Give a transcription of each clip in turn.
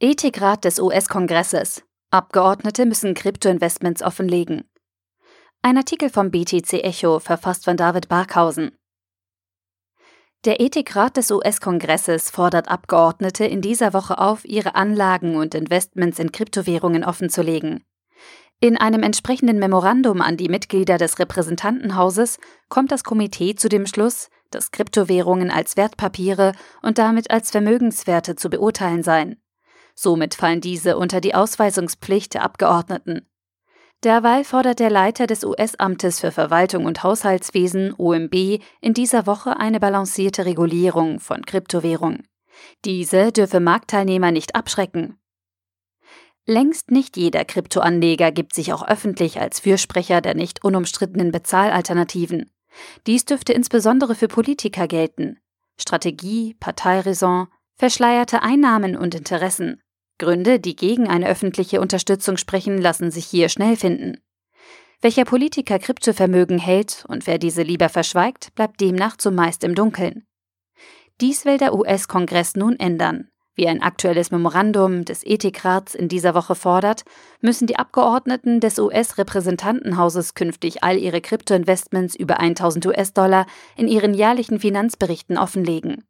Ethikrat des US-Kongresses. Abgeordnete müssen Kryptoinvestments offenlegen. Ein Artikel vom BTC Echo verfasst von David Barkhausen. Der Ethikrat des US-Kongresses fordert Abgeordnete in dieser Woche auf, ihre Anlagen und Investments in Kryptowährungen offenzulegen. In einem entsprechenden Memorandum an die Mitglieder des Repräsentantenhauses kommt das Komitee zu dem Schluss, dass Kryptowährungen als Wertpapiere und damit als Vermögenswerte zu beurteilen seien. Somit fallen diese unter die Ausweisungspflicht der Abgeordneten. Derweil fordert der Leiter des US-Amtes für Verwaltung und Haushaltswesen OMB in dieser Woche eine balancierte Regulierung von Kryptowährungen. Diese dürfe Marktteilnehmer nicht abschrecken. Längst nicht jeder Kryptoanleger gibt sich auch öffentlich als Fürsprecher der nicht unumstrittenen Bezahlalternativen. Dies dürfte insbesondere für Politiker gelten. Strategie, Parteiräson, verschleierte Einnahmen und Interessen. Gründe, die gegen eine öffentliche Unterstützung sprechen, lassen sich hier schnell finden. Welcher Politiker Kryptovermögen hält und wer diese lieber verschweigt, bleibt demnach zumeist im Dunkeln. Dies will der US-Kongress nun ändern. Wie ein aktuelles Memorandum des Ethikrats in dieser Woche fordert, müssen die Abgeordneten des US-Repräsentantenhauses künftig all ihre Kryptoinvestments über 1000 US-Dollar in ihren jährlichen Finanzberichten offenlegen.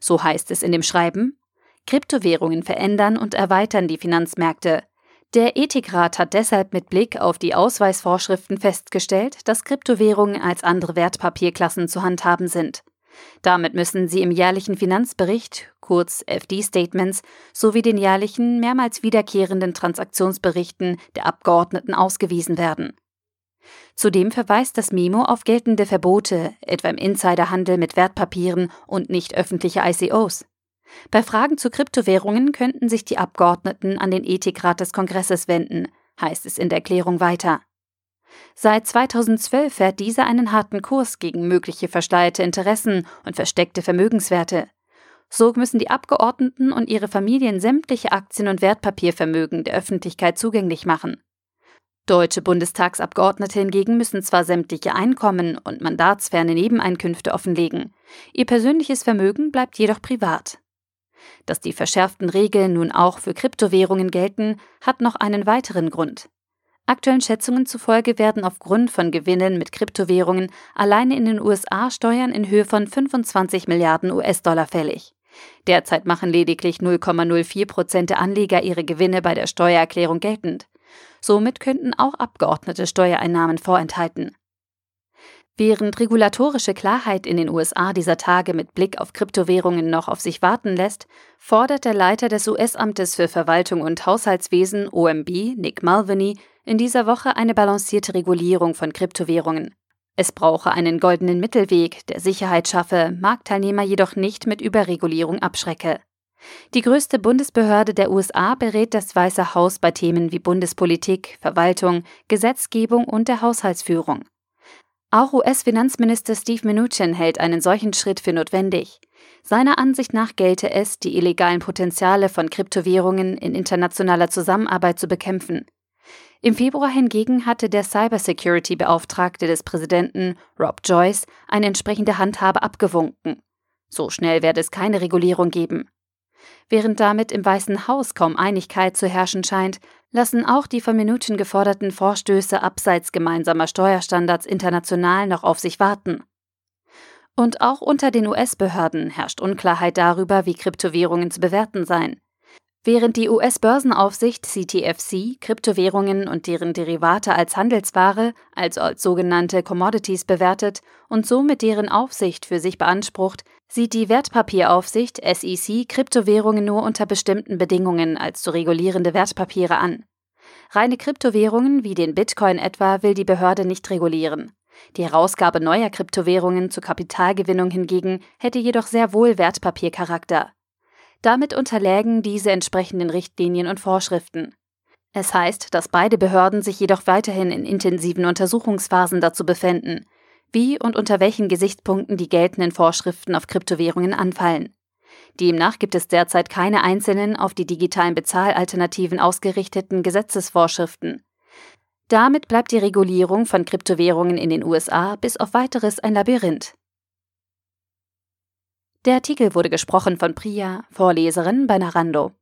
So heißt es in dem Schreiben, Kryptowährungen verändern und erweitern die Finanzmärkte. Der Ethikrat hat deshalb mit Blick auf die Ausweisvorschriften festgestellt, dass Kryptowährungen als andere Wertpapierklassen zu handhaben sind. Damit müssen sie im jährlichen Finanzbericht, kurz FD-Statements, sowie den jährlichen, mehrmals wiederkehrenden Transaktionsberichten der Abgeordneten ausgewiesen werden. Zudem verweist das Memo auf geltende Verbote, etwa im Insiderhandel mit Wertpapieren und nicht öffentliche ICOs. Bei Fragen zu Kryptowährungen könnten sich die Abgeordneten an den Ethikrat des Kongresses wenden, heißt es in der Erklärung weiter. Seit 2012 fährt dieser einen harten Kurs gegen mögliche verschleierte Interessen und versteckte Vermögenswerte. So müssen die Abgeordneten und ihre Familien sämtliche Aktien- und Wertpapiervermögen der Öffentlichkeit zugänglich machen. Deutsche Bundestagsabgeordnete hingegen müssen zwar sämtliche Einkommen und mandatsferne Nebeneinkünfte offenlegen, ihr persönliches Vermögen bleibt jedoch privat. Dass die verschärften Regeln nun auch für Kryptowährungen gelten, hat noch einen weiteren Grund. Aktuellen Schätzungen zufolge werden aufgrund von Gewinnen mit Kryptowährungen alleine in den USA Steuern in Höhe von 25 Milliarden US-Dollar fällig. Derzeit machen lediglich 0,04 Prozent der Anleger ihre Gewinne bei der Steuererklärung geltend. Somit könnten auch Abgeordnete Steuereinnahmen vorenthalten. Während regulatorische Klarheit in den USA dieser Tage mit Blick auf Kryptowährungen noch auf sich warten lässt, fordert der Leiter des US-Amtes für Verwaltung und Haushaltswesen OMB, Nick Mulvaney, in dieser Woche eine balancierte Regulierung von Kryptowährungen. Es brauche einen goldenen Mittelweg, der Sicherheit schaffe, Marktteilnehmer jedoch nicht mit Überregulierung abschrecke. Die größte Bundesbehörde der USA berät das Weiße Haus bei Themen wie Bundespolitik, Verwaltung, Gesetzgebung und der Haushaltsführung. Auch US-Finanzminister Steve Mnuchin hält einen solchen Schritt für notwendig. Seiner Ansicht nach gelte es, die illegalen Potenziale von Kryptowährungen in internationaler Zusammenarbeit zu bekämpfen. Im Februar hingegen hatte der Cybersecurity-Beauftragte des Präsidenten, Rob Joyce, eine entsprechende Handhabe abgewunken. So schnell werde es keine Regulierung geben. Während damit im Weißen Haus kaum Einigkeit zu herrschen scheint, lassen auch die von Minuten geforderten Vorstöße abseits gemeinsamer Steuerstandards international noch auf sich warten. Und auch unter den US-Behörden herrscht Unklarheit darüber, wie Kryptowährungen zu bewerten seien. Während die US-Börsenaufsicht CTFC Kryptowährungen und deren Derivate als Handelsware, also als sogenannte Commodities bewertet und somit deren Aufsicht für sich beansprucht, sieht die Wertpapieraufsicht SEC Kryptowährungen nur unter bestimmten Bedingungen als zu regulierende Wertpapiere an. Reine Kryptowährungen wie den Bitcoin etwa will die Behörde nicht regulieren. Die Herausgabe neuer Kryptowährungen zur Kapitalgewinnung hingegen hätte jedoch sehr wohl Wertpapiercharakter. Damit unterlägen diese entsprechenden Richtlinien und Vorschriften. Es heißt, dass beide Behörden sich jedoch weiterhin in intensiven Untersuchungsphasen dazu befinden, wie und unter welchen Gesichtspunkten die geltenden Vorschriften auf Kryptowährungen anfallen. Demnach gibt es derzeit keine einzelnen auf die digitalen Bezahlalternativen ausgerichteten Gesetzesvorschriften. Damit bleibt die Regulierung von Kryptowährungen in den USA bis auf weiteres ein Labyrinth. Der Artikel wurde gesprochen von Priya, Vorleserin bei Narando.